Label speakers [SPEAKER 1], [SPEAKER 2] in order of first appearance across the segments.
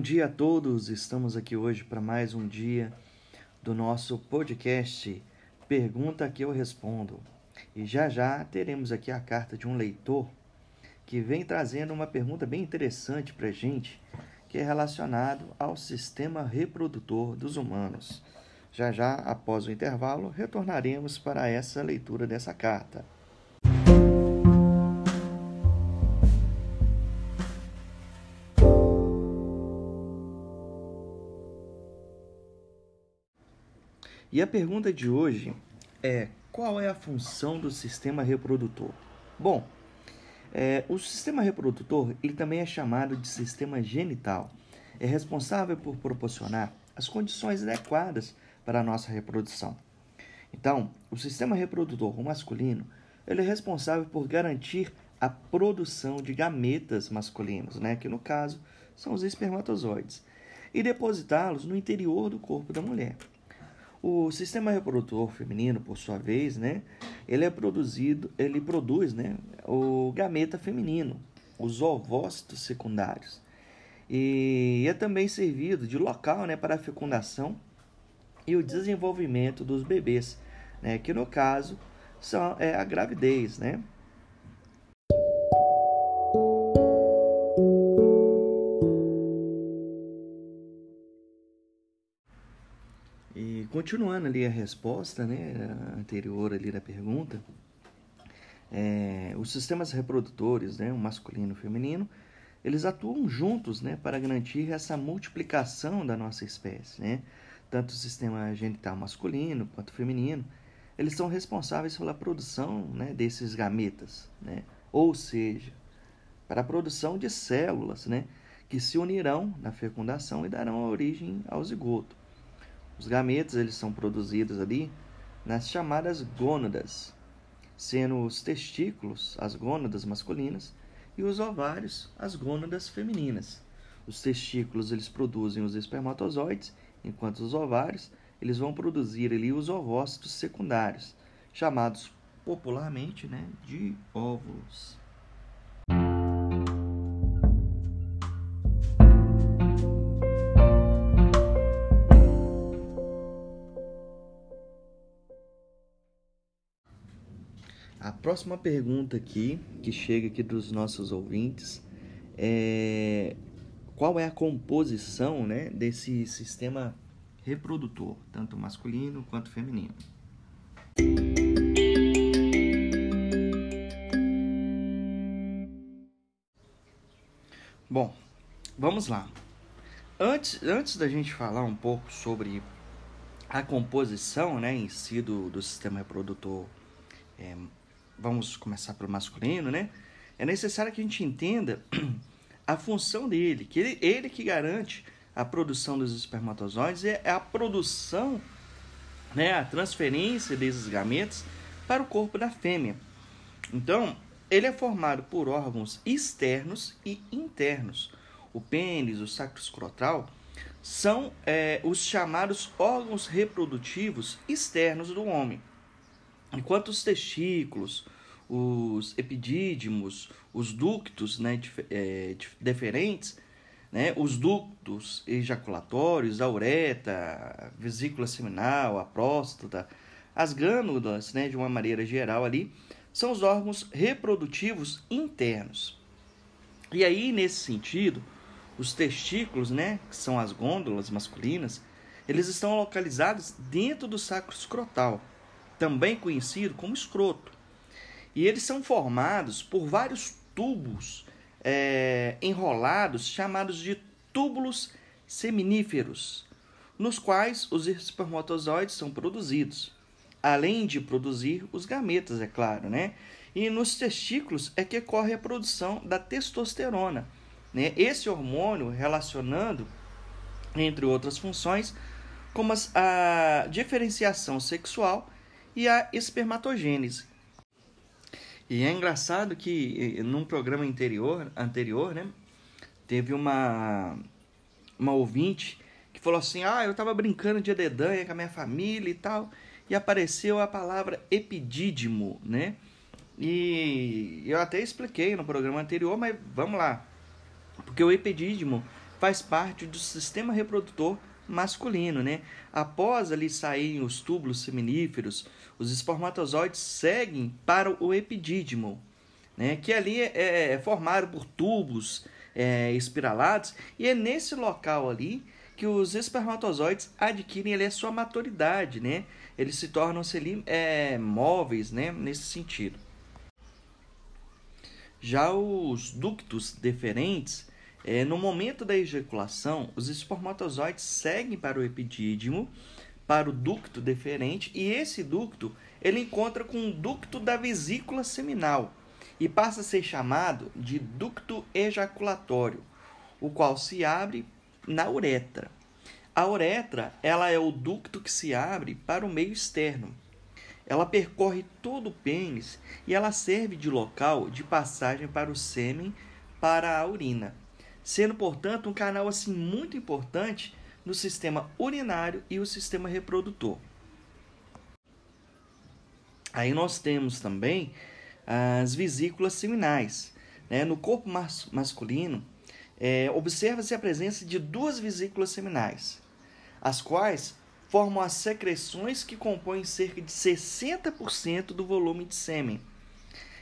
[SPEAKER 1] Bom dia a todos, estamos aqui hoje para mais um dia do nosso podcast Pergunta que eu respondo. E já já teremos aqui a carta de um leitor que vem trazendo uma pergunta bem interessante para a gente, que é relacionado ao sistema reprodutor dos humanos. Já já, após o intervalo, retornaremos para essa leitura dessa carta. E a pergunta de hoje é: qual é a função do sistema reprodutor? Bom, é, o sistema reprodutor ele também é chamado de sistema genital. É responsável por proporcionar as condições adequadas para a nossa reprodução. Então, o sistema reprodutor masculino ele é responsável por garantir a produção de gametas masculinos, né, que no caso são os espermatozoides, e depositá-los no interior do corpo da mulher. O sistema reprodutor feminino, por sua vez, né, ele é produzido, ele produz, né, o gameta feminino, os ovócitos secundários. E é também servido de local, né, para a fecundação e o desenvolvimento dos bebês, né, que no caso são é a gravidez, né? Continuando ali a resposta né, anterior ali da pergunta, é, os sistemas reprodutores, né, o masculino e o feminino, eles atuam juntos né, para garantir essa multiplicação da nossa espécie. Né? Tanto o sistema genital masculino quanto feminino, eles são responsáveis pela produção né, desses gametas, né? ou seja, para a produção de células né, que se unirão na fecundação e darão origem ao zigoto. Os gametas eles são produzidos ali nas chamadas gônadas, sendo os testículos as gônadas masculinas e os ovários as gônadas femininas. Os testículos eles produzem os espermatozoides, enquanto os ovários eles vão produzir ali os ovócitos secundários, chamados popularmente né, de óvulos. A próxima pergunta aqui, que chega aqui dos nossos ouvintes, é qual é a composição né, desse sistema reprodutor, tanto masculino quanto feminino? Bom, vamos lá. Antes, antes da gente falar um pouco sobre a composição né, em si do, do sistema reprodutor é, vamos começar pelo masculino, né? É necessário que a gente entenda a função dele, que ele, ele que garante a produção dos espermatozoides é, é a produção, né, a transferência desses gametas para o corpo da fêmea. Então, ele é formado por órgãos externos e internos. O pênis, o sacro escrotal, são é, os chamados órgãos reprodutivos externos do homem. Enquanto os testículos, os epidídimos, os ductos né, é, deferentes, né, os ductos ejaculatórios, a ureta, a vesícula seminal, a próstata, as glândulas, né, de uma maneira geral ali, são os órgãos reprodutivos internos. E aí, nesse sentido, os testículos, né, que são as gôndolas masculinas, eles estão localizados dentro do sacro escrotal também conhecido como escroto. E eles são formados por vários tubos é, enrolados, chamados de túbulos seminíferos, nos quais os espermatozoides são produzidos, além de produzir os gametas, é claro, né? E nos testículos é que ocorre a produção da testosterona, né? Esse hormônio relacionando, entre outras funções, como a diferenciação sexual e a espermatogênese. E é engraçado que num programa anterior, anterior né, teve uma, uma ouvinte que falou assim: Ah, eu estava brincando de dedanha com a minha família e tal, e apareceu a palavra epidídimo, né? E eu até expliquei no programa anterior, mas vamos lá. Porque o epidídimo faz parte do sistema reprodutor masculino, né? Após ali saírem os túbulos seminíferos, os espermatozoides seguem para o epidídimo, né? Que ali é, é formado por tubos é, espiralados e é nesse local ali que os espermatozoides adquirem ali, a sua maturidade, né? Eles se tornam-se ali é, móveis, né? Nesse sentido. Já os ductos deferentes, é, no momento da ejaculação, os espermatozoides seguem para o epidídimo, para o ducto deferente, e esse ducto ele encontra com o ducto da vesícula seminal e passa a ser chamado de ducto ejaculatório, o qual se abre na uretra. A uretra ela é o ducto que se abre para o meio externo. Ela percorre todo o pênis e ela serve de local de passagem para o sêmen para a urina, sendo, portanto, um canal assim muito importante no sistema urinário e o sistema reprodutor. Aí nós temos também as vesículas seminais. Né? No corpo mas masculino, é, observa-se a presença de duas vesículas seminais, as quais formam as secreções que compõem cerca de 60% do volume de sêmen.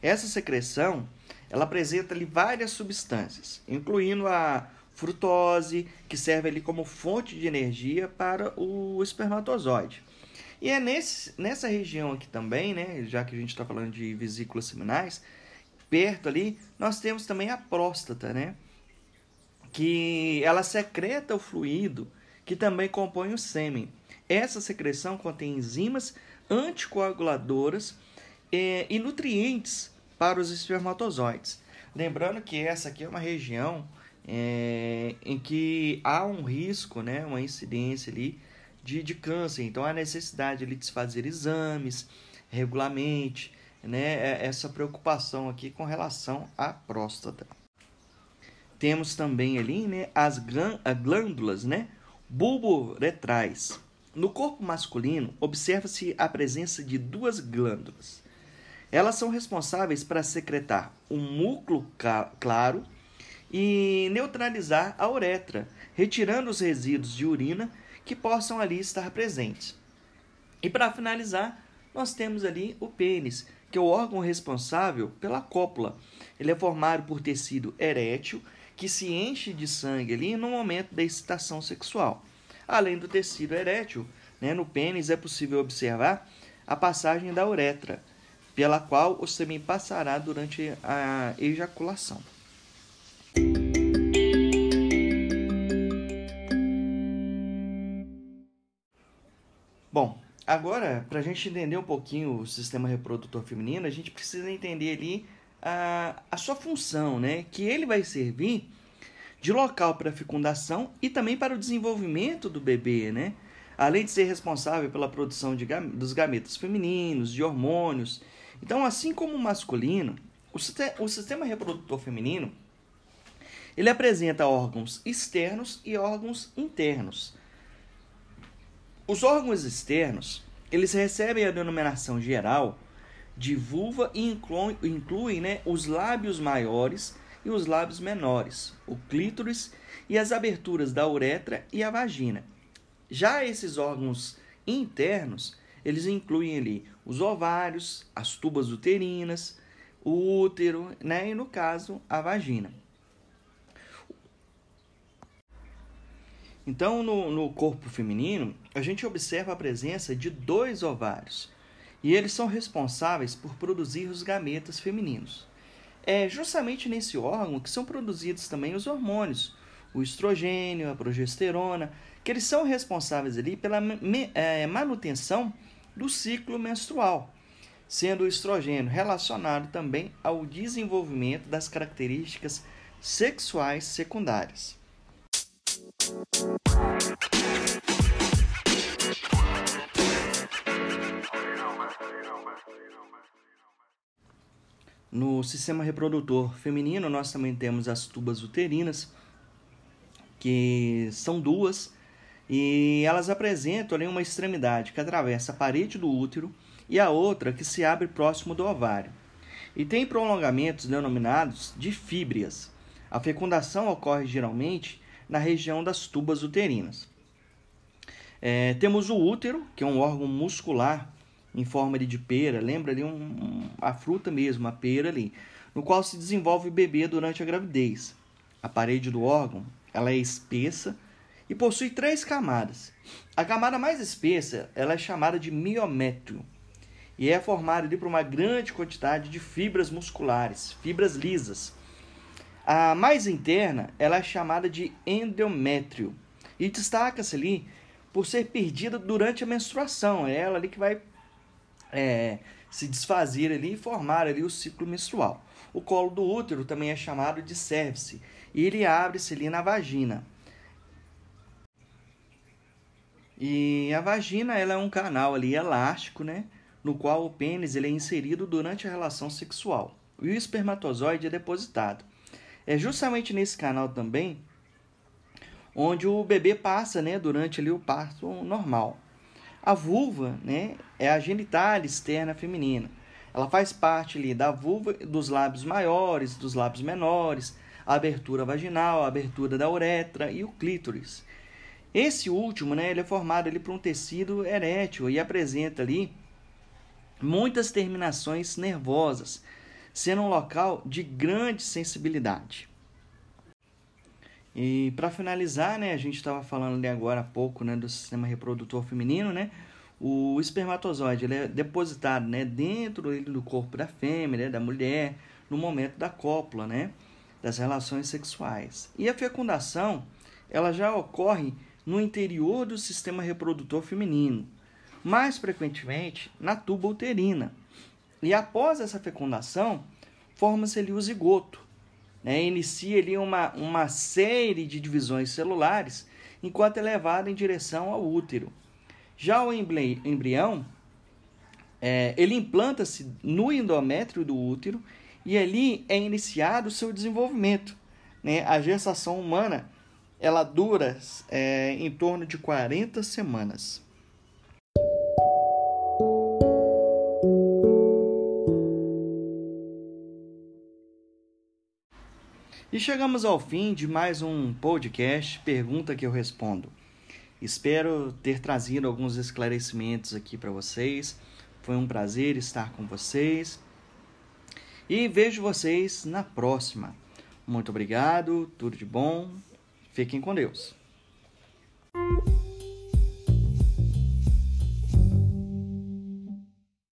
[SPEAKER 1] Essa secreção ela apresenta ali várias substâncias, incluindo a frutose, que serve ali como fonte de energia para o espermatozoide. E é nesse, nessa região aqui também, né, já que a gente está falando de vesículas seminais, perto ali, nós temos também a próstata, né, que ela secreta o fluido que também compõe o sêmen. Essa secreção contém enzimas anticoaguladoras eh, e nutrientes para os espermatozoides. Lembrando que essa aqui é uma região é, em que há um risco, né, uma incidência ali de, de câncer. Então, há necessidade ali de se fazer exames regularmente, né, é, essa preocupação aqui com relação à próstata. Temos também ali né, as glândulas né, bulboretrais. No corpo masculino, observa-se a presença de duas glândulas. Elas são responsáveis para secretar um músculo claro e neutralizar a uretra, retirando os resíduos de urina que possam ali estar presentes. E para finalizar, nós temos ali o pênis, que é o órgão responsável pela cópula. Ele é formado por tecido erétil que se enche de sangue ali no momento da excitação sexual. Além do tecido erétil, né, no pênis é possível observar a passagem da uretra, pela qual o sêmen passará durante a ejaculação. Bom, agora, para a gente entender um pouquinho o sistema reprodutor feminino, a gente precisa entender ali a, a sua função, né? Que ele vai servir de local para a fecundação e também para o desenvolvimento do bebê, né? Além de ser responsável pela produção de, dos gametas femininos, de hormônios. Então, assim como o masculino, o, o sistema reprodutor feminino ele apresenta órgãos externos e órgãos internos. Os órgãos externos, eles recebem a denominação geral de vulva e incluem, incluem né, os lábios maiores e os lábios menores, o clítoris e as aberturas da uretra e a vagina. Já esses órgãos internos, eles incluem ali os ovários, as tubas uterinas, o útero, né, e no caso, a vagina. Então, no, no corpo feminino, a gente observa a presença de dois ovários, e eles são responsáveis por produzir os gametas femininos é justamente nesse órgão que são produzidos também os hormônios, o estrogênio, a progesterona, que eles são responsáveis ali pela é, manutenção do ciclo menstrual, sendo o estrogênio relacionado também ao desenvolvimento das características sexuais secundárias. No sistema reprodutor feminino, nós também temos as tubas uterinas, que são duas, e elas apresentam ali uma extremidade que atravessa a parede do útero e a outra que se abre próximo do ovário. E tem prolongamentos denominados de fíbrias. A fecundação ocorre geralmente na região das tubas uterinas. É, temos o útero, que é um órgão muscular em forma de pera, lembra ali um, um, a fruta mesmo, a pera ali, no qual se desenvolve o bebê durante a gravidez. A parede do órgão ela é espessa e possui três camadas. A camada mais espessa ela é chamada de miométrio e é formada ali por uma grande quantidade de fibras musculares, fibras lisas. A mais interna ela é chamada de endométrio e destaca-se ali por ser perdida durante a menstruação. É ela ali que vai é, se desfazer ali e formar ali o ciclo menstrual. O colo do útero também é chamado de cervice e ele abre-se ali na vagina. E a vagina ela é um canal ali elástico, né, no qual o pênis ele é inserido durante a relação sexual. E o espermatozoide é depositado. É justamente nesse canal também onde o bebê passa, né, durante ali o parto normal. A vulva, né, é a genitália externa feminina. Ela faz parte ali da vulva, dos lábios maiores, dos lábios menores, a abertura vaginal, a abertura da uretra e o clítoris. Esse último, né, ele é formado ali por um tecido erétil e apresenta ali muitas terminações nervosas, sendo um local de grande sensibilidade. E para finalizar, né, a gente estava falando ali agora há pouco, né, do sistema reprodutor feminino, né? O espermatozoide ele é depositado, né, dentro do corpo da fêmea, né, da mulher, no momento da cópula, né, das relações sexuais. E a fecundação, ela já ocorre no interior do sistema reprodutor feminino, mais frequentemente na tuba uterina. E após essa fecundação, forma-se ali o zigoto, né, inicia ali uma, uma série de divisões celulares enquanto é levado em direção ao útero. Já o embrião, é, ele implanta-se no endométrio do útero e ali é iniciado o seu desenvolvimento. Né? A gestação humana ela dura é, em torno de 40 semanas. E chegamos ao fim de mais um podcast Pergunta que eu respondo. Espero ter trazido alguns esclarecimentos aqui para vocês. Foi um prazer estar com vocês. E vejo vocês na próxima. Muito obrigado, tudo de bom. Fiquem com Deus.